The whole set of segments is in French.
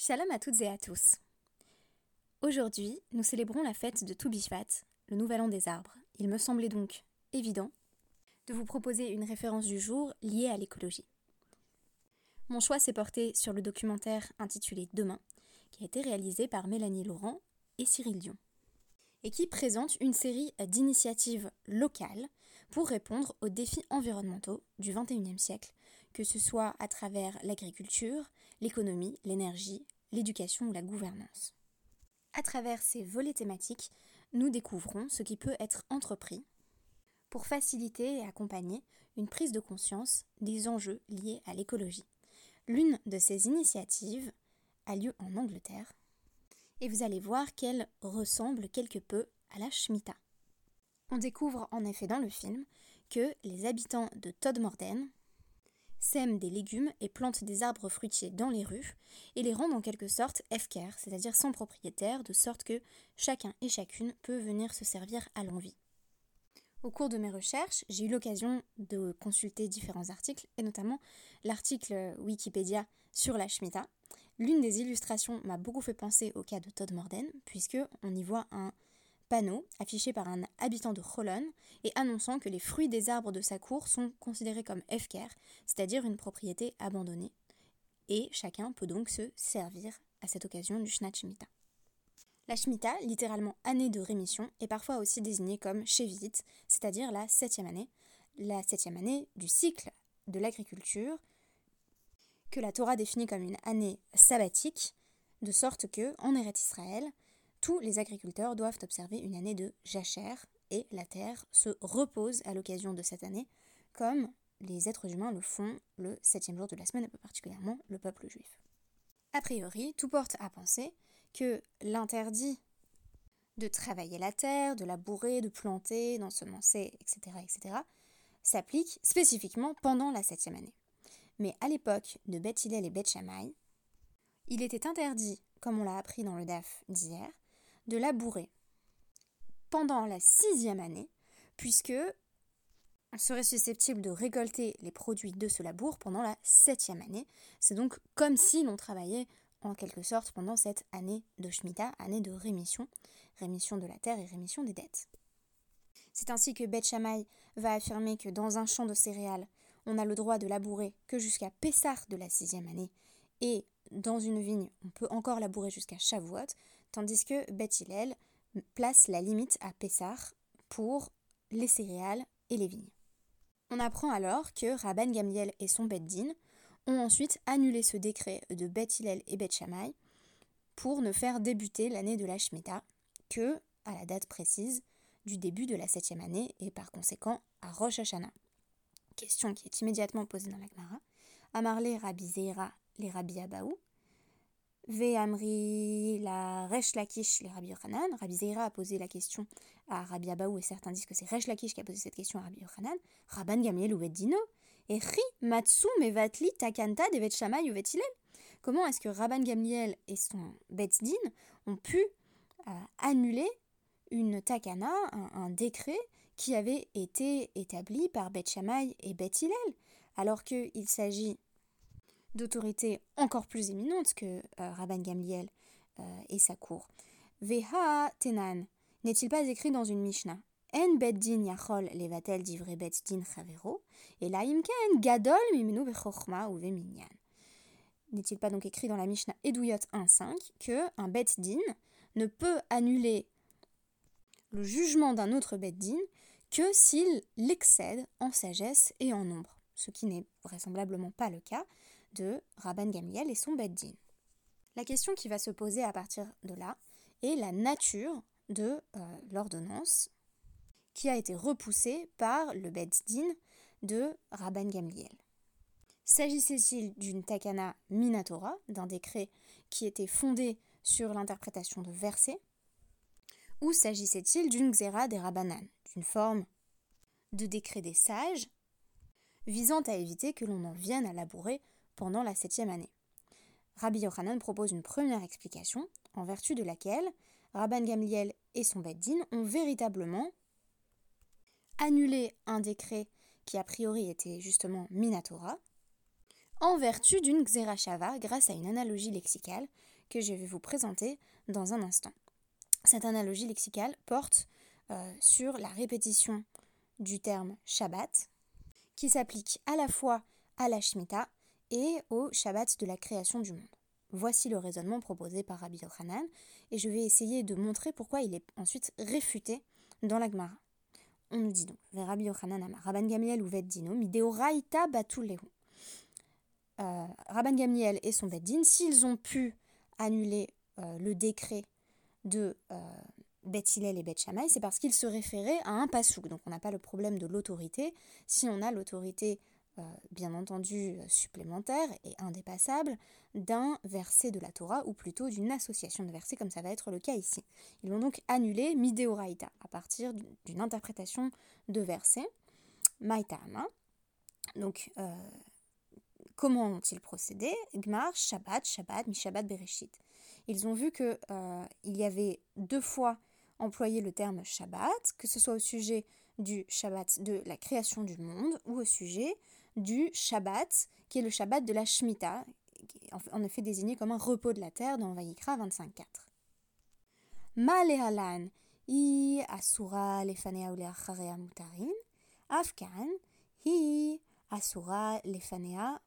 Shalom à toutes et à tous. Aujourd'hui, nous célébrons la fête de Toubishvat, le nouvel an des arbres. Il me semblait donc évident de vous proposer une référence du jour liée à l'écologie. Mon choix s'est porté sur le documentaire intitulé Demain, qui a été réalisé par Mélanie Laurent et Cyril Dion, et qui présente une série d'initiatives locales pour répondre aux défis environnementaux du XXIe siècle, que ce soit à travers l'agriculture, l'économie, l'énergie, l'éducation ou la gouvernance. À travers ces volets thématiques, nous découvrons ce qui peut être entrepris pour faciliter et accompagner une prise de conscience des enjeux liés à l'écologie. L'une de ces initiatives a lieu en Angleterre et vous allez voir qu'elle ressemble quelque peu à la Shemitah. On découvre en effet dans le film que les habitants de Todmorden sèment des légumes et plantent des arbres fruitiers dans les rues et les rendent en quelque sorte FKR, c'est-à-dire sans propriétaire, de sorte que chacun et chacune peut venir se servir à l'envie. Au cours de mes recherches, j'ai eu l'occasion de consulter différents articles, et notamment l'article Wikipédia sur la Shemitah. L'une des illustrations m'a beaucoup fait penser au cas de Todd Morden, puisque on y voit un panneau affiché par un habitant de Holon et annonçant que les fruits des arbres de sa cour sont considérés comme FKR, c'est-à-dire une propriété abandonnée. Et chacun peut donc se servir à cette occasion du Shnat Shemitah. La Shemitah, littéralement année de rémission, est parfois aussi désignée comme Shevit, c'est-à-dire la septième année, la septième année du cycle de l'agriculture, que la Torah définit comme une année sabbatique, de sorte que, en Eretz Israël, tous les agriculteurs doivent observer une année de jachère et la terre se repose à l'occasion de cette année, comme les êtres humains le font le septième jour de la semaine, et plus particulièrement le peuple juif. A priori, tout porte à penser que l'interdit de travailler la terre, de labourer, de planter, d'ensemencer, etc., etc., s'applique spécifiquement pendant la septième année. Mais à l'époque de Beth et Beth Shammai, il était interdit, comme on l'a appris dans le DAF d'hier, de labourer pendant la sixième année, puisque on serait susceptible de récolter les produits de ce labour pendant la septième année. C'est donc comme si l'on travaillait en quelque sorte pendant cette année de Shemitah, année de rémission, rémission de la terre et rémission des dettes. C'est ainsi que Beth Shammai va affirmer que dans un champ de céréales, on a le droit de labourer que jusqu'à Pessah de la sixième année, et dans une vigne, on peut encore labourer jusqu'à Shavuot, tandis que Beth Hillel place la limite à Pessah pour les céréales et les vignes. On apprend alors que Rabban Gamliel et son Bet Din ont ensuite annulé ce décret de Beth Hillel et Beth Shammai pour ne faire débuter l'année de la Shemitah que à la date précise du début de la septième année et par conséquent à Rosh Hashanah. Question qui est immédiatement posée dans la Gemara. Amarle Rabbi Zeira les Rabbi Abaou, Ve'amri la Resh Lakish les Rabbi Yochanan. Rabbi Zeira a posé la question à Rabbi Abaou et certains disent que c'est Resh Lakish qui a posé cette question à Rabbi Yochanan. Rabban Gamiel ou Dino et Ri Matsu Mevatli Takanta Devet Shammai ou Comment est-ce que Rabban Gamliel et son Bet Din ont pu euh, annuler une takana, un, décret qui avait été établi par Bet Shammai et Bet Hillel, alors qu'il s'agit d'autorités encore plus éminentes que euh, Rabban Gamliel euh, et sa cour. Veha Tenan n'est-il pas écrit dans une Mishnah? En beddin yachol levatel divrei beddin chavero, et la gadol mimenu ou veminyan. N'est-il pas donc écrit dans la Mishnah Eduyot 1.5 que un beddin ne peut annuler le jugement d'un autre beddin que s'il l'excède en sagesse et en nombre, ce qui n'est vraisemblablement pas le cas de Rabban Gamliel et son beddin. La question qui va se poser à partir de là est la nature de euh, l'ordonnance qui a été repoussée par le Beddin de Rabban Gamliel. S'agissait-il d'une takana minatora, d'un décret qui était fondé sur l'interprétation de versets, ou s'agissait-il d'une xéra des rabbanan, d'une forme de décret des sages visant à éviter que l'on en vienne à labourer pendant la septième année Rabbi Yochanan propose une première explication, en vertu de laquelle Rabban Gamliel et son Beddin ont véritablement annulé un décret qui a priori était justement Minatora, en vertu d'une Xerashava grâce à une analogie lexicale que je vais vous présenter dans un instant. Cette analogie lexicale porte euh, sur la répétition du terme Shabbat, qui s'applique à la fois à la Shemitah et au Shabbat de la création du monde. Voici le raisonnement proposé par Rabbi Yochanan, et je vais essayer de montrer pourquoi il est ensuite réfuté dans la Gemara. On nous dit donc, Rabbi Yochanan Amar, Rabban Gamliel ou Veddino, Mideoraita Batulehu. Euh, Rabban Gamliel et son Veddin, s'ils ont pu annuler euh, le décret de euh, et Beth Shammai, c'est parce qu'ils se référaient à un pasouk. Donc on n'a pas le problème de l'autorité. Si on a l'autorité bien entendu euh, supplémentaire et indépassable d'un verset de la Torah, ou plutôt d'une association de versets, comme ça va être le cas ici. Ils vont donc annuler Mideoraita à partir d'une interprétation de versets, Maïtama. Donc, euh, comment ont-ils procédé? Gmar, Shabbat, Shabbat, Mishabbat, Bereshit. Ils ont vu qu'il il y avait deux fois employé le terme Shabbat, que ce soit au sujet du Shabbat de la création du monde ou au sujet du Shabbat, qui est le Shabbat de la Shemitah, en effet désigné comme un repos de la terre dans Vayikra 25.4. Malehalan i lefanea afkan lefanea.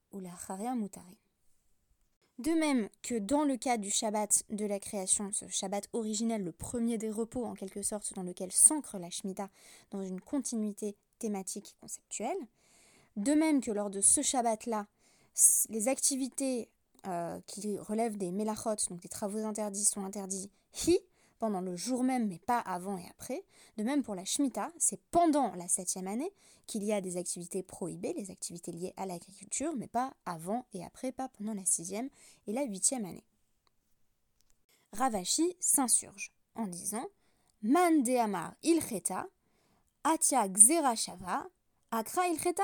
De même que dans le cas du Shabbat de la création, ce Shabbat originel, le premier des repos en quelque sorte, dans lequel s'ancre la Shemitah dans une continuité thématique conceptuelle, de même que lors de ce Shabbat-là, les activités euh, qui relèvent des melachot, donc des travaux interdits, sont interdits hi, pendant le jour même, mais pas avant et après. De même pour la Shemitah, c'est pendant la septième année qu'il y a des activités prohibées, les activités liées à l'agriculture, mais pas avant et après, pas pendant la sixième et la huitième année. Ravashi s'insurge en disant Man de Amar ilcheta, Atia Xerashava, Akra ilcheta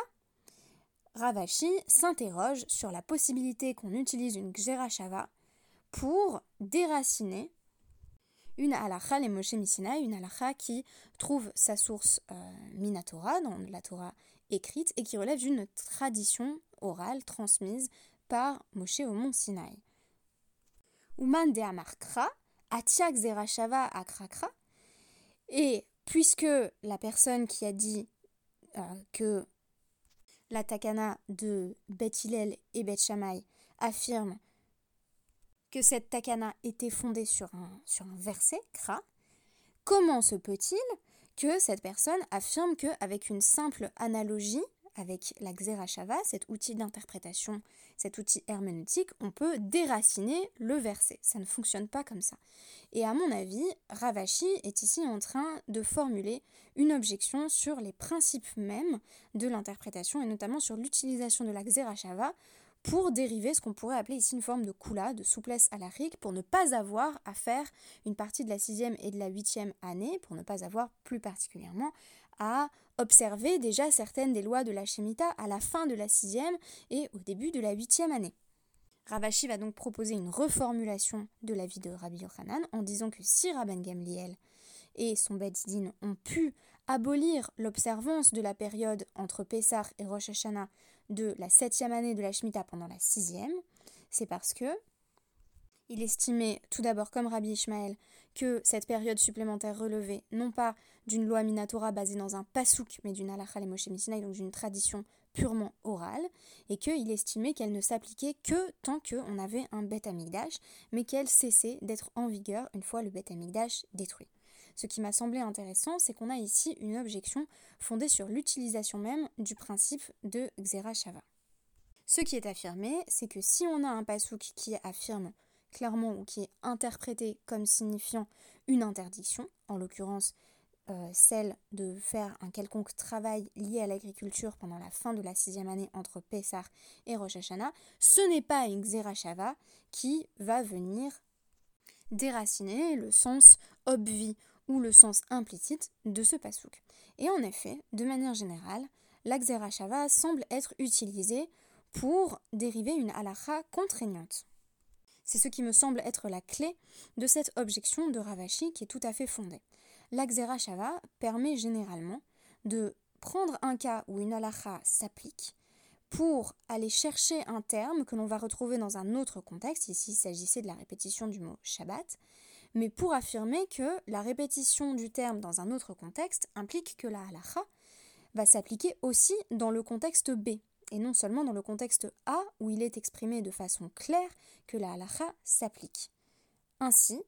Ravashi s'interroge sur la possibilité qu'on utilise une Gjerashava pour déraciner une halakha, les Moshe Missina, une halakha qui trouve sa source euh, Minatora, dans la Torah écrite, et qui relève d'une tradition orale transmise par Moshe au mont Sinaï. Uman de Amarkra, Atiak Zerashava Akrakra, et puisque la personne qui a dit euh, que la takana de Beth et Beth affirme que cette takana était fondée sur un, sur un verset, Kra, comment se peut-il que cette personne affirme qu'avec une simple analogie avec la Xerashava, cet outil d'interprétation, cet outil herméneutique, on peut déraciner le verset. Ça ne fonctionne pas comme ça. Et à mon avis, Ravashi est ici en train de formuler une objection sur les principes mêmes de l'interprétation et notamment sur l'utilisation de la Xerashava pour dériver ce qu'on pourrait appeler ici une forme de kula, de souplesse à la rique, pour ne pas avoir à faire une partie de la sixième et de la huitième année, pour ne pas avoir plus particulièrement à observer déjà certaines des lois de la Shemitah à la fin de la sixième et au début de la huitième année. Ravashi va donc proposer une reformulation de l'avis de Rabbi Yochanan en disant que si Rabban Gamliel et son Bezdin ont pu abolir l'observance de la période entre Pessah et Rosh Hashanah de la septième année de la Shemitah pendant la sixième, c'est parce que il estimait tout d'abord comme Rabbi Ishmael que cette période supplémentaire relevait non pas d'une loi minatora basée dans un pasouk, mais d'une halakha Moshe donc d'une tradition purement orale, et qu'il estimait qu'elle ne s'appliquait que tant qu'on avait un Beth Amikdash, mais qu'elle cessait d'être en vigueur une fois le Beth Amikdash détruit. Ce qui m'a semblé intéressant, c'est qu'on a ici une objection fondée sur l'utilisation même du principe de Xera Shava. Ce qui est affirmé, c'est que si on a un pasouk qui affirme clairement ou qui est interprété comme signifiant une interdiction, en l'occurrence euh, celle de faire un quelconque travail lié à l'agriculture pendant la fin de la sixième année entre Pessah et Rosh Hashanah, ce n'est pas une Xerashava qui va venir déraciner le sens obvi ou le sens implicite de ce pasouk. Et en effet, de manière générale, la Xerashava semble être utilisée pour dériver une halakha contraignante. C'est ce qui me semble être la clé de cette objection de Ravashi qui est tout à fait fondée. L'Axera permet généralement de prendre un cas où une halakha s'applique pour aller chercher un terme que l'on va retrouver dans un autre contexte, ici il s'agissait de la répétition du mot Shabbat, mais pour affirmer que la répétition du terme dans un autre contexte implique que la halacha va s'appliquer aussi dans le contexte B, et non seulement dans le contexte A où il est exprimé de façon claire que la halacha s'applique. Ainsi,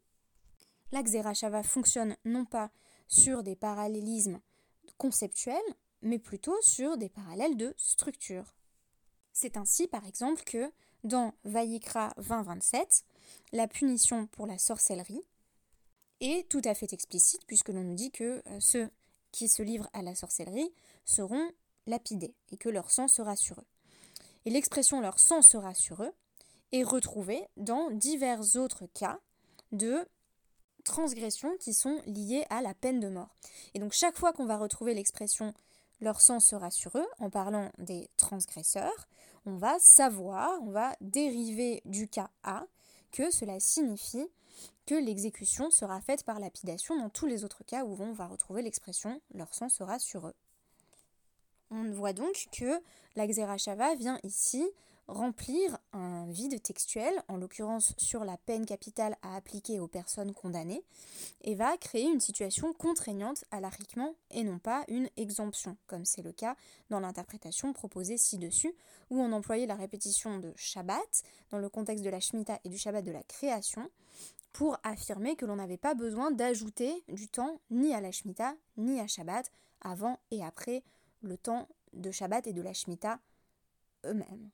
la Xerashava fonctionne non pas sur des parallélismes conceptuels, mais plutôt sur des parallèles de structure. C'est ainsi, par exemple, que dans Vayikra 20-27, la punition pour la sorcellerie est tout à fait explicite, puisque l'on nous dit que euh, ceux qui se livrent à la sorcellerie seront lapidés et que leur sang sera sur eux. Et l'expression leur sang sera sur eux est retrouvée dans divers autres cas de transgressions qui sont liées à la peine de mort. Et donc chaque fois qu'on va retrouver l'expression leur sang sera sur eux en parlant des transgresseurs, on va savoir, on va dériver du cas A que cela signifie que l'exécution sera faite par lapidation dans tous les autres cas où on va retrouver l'expression leur sang sera sur eux. On voit donc que la Xerashava vient ici remplir un vide textuel, en l'occurrence sur la peine capitale à appliquer aux personnes condamnées, et va créer une situation contraignante à l'arriquement et non pas une exemption, comme c'est le cas dans l'interprétation proposée ci-dessus, où on employait la répétition de Shabbat dans le contexte de la Shemitah et du Shabbat de la création, pour affirmer que l'on n'avait pas besoin d'ajouter du temps ni à la Shemitah ni à Shabbat avant et après le temps de Shabbat et de la Shemitah eux-mêmes.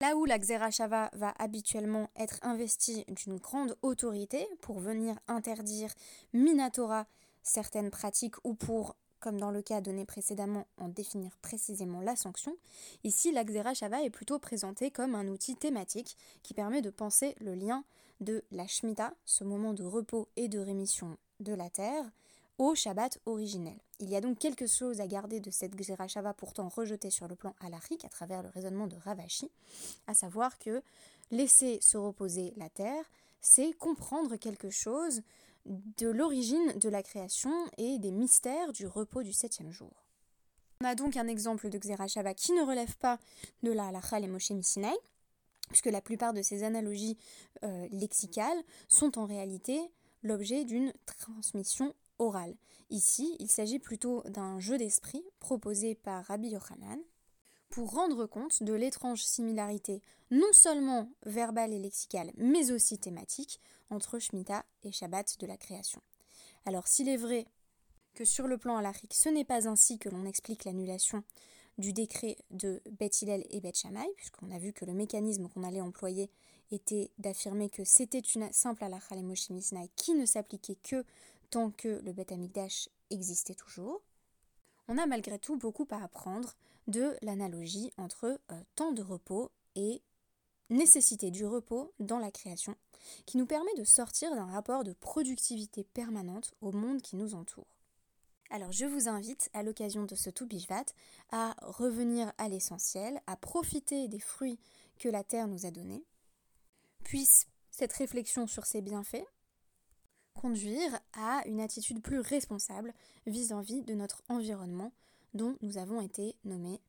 Là où la Xerashava va habituellement être investie d'une grande autorité pour venir interdire Minatora certaines pratiques ou pour, comme dans le cas donné précédemment, en définir précisément la sanction, ici la Xerashava est plutôt présentée comme un outil thématique qui permet de penser le lien de la Shemitah, ce moment de repos et de rémission de la terre, au Shabbat originel. Il y a donc quelque chose à garder de cette Gzerashava pourtant rejetée sur le plan halachique à travers le raisonnement de Ravashi, à savoir que laisser se reposer la terre, c'est comprendre quelque chose de l'origine de la création et des mystères du repos du septième jour. On a donc un exemple de Xerashava qui ne relève pas de la halacha et Moshe puisque la plupart de ces analogies euh, lexicales sont en réalité l'objet d'une transmission Ici, il s'agit plutôt d'un jeu d'esprit proposé par Rabbi Yochanan pour rendre compte de l'étrange similarité non seulement verbale et lexicale, mais aussi thématique entre Shemitah et Shabbat de la création. Alors s'il est vrai que sur le plan halachique, ce n'est pas ainsi que l'on explique l'annulation du décret de Beth et Beth Shammai, puisqu'on a vu que le mécanisme qu'on allait employer était d'affirmer que c'était une simple halakha qui ne s'appliquait que tant que le Beth Amikdash existait toujours, on a malgré tout beaucoup à apprendre de l'analogie entre euh, temps de repos et nécessité du repos dans la création, qui nous permet de sortir d'un rapport de productivité permanente au monde qui nous entoure. Alors je vous invite, à l'occasion de ce tout à revenir à l'essentiel, à profiter des fruits que la Terre nous a donnés. Puisse cette réflexion sur ses bienfaits conduire à une attitude plus responsable vis-à-vis de notre environnement dont nous avons été nommés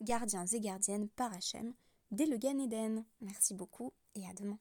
gardiens et gardiennes par Hachem dès le Gan Eden. Merci beaucoup et à demain.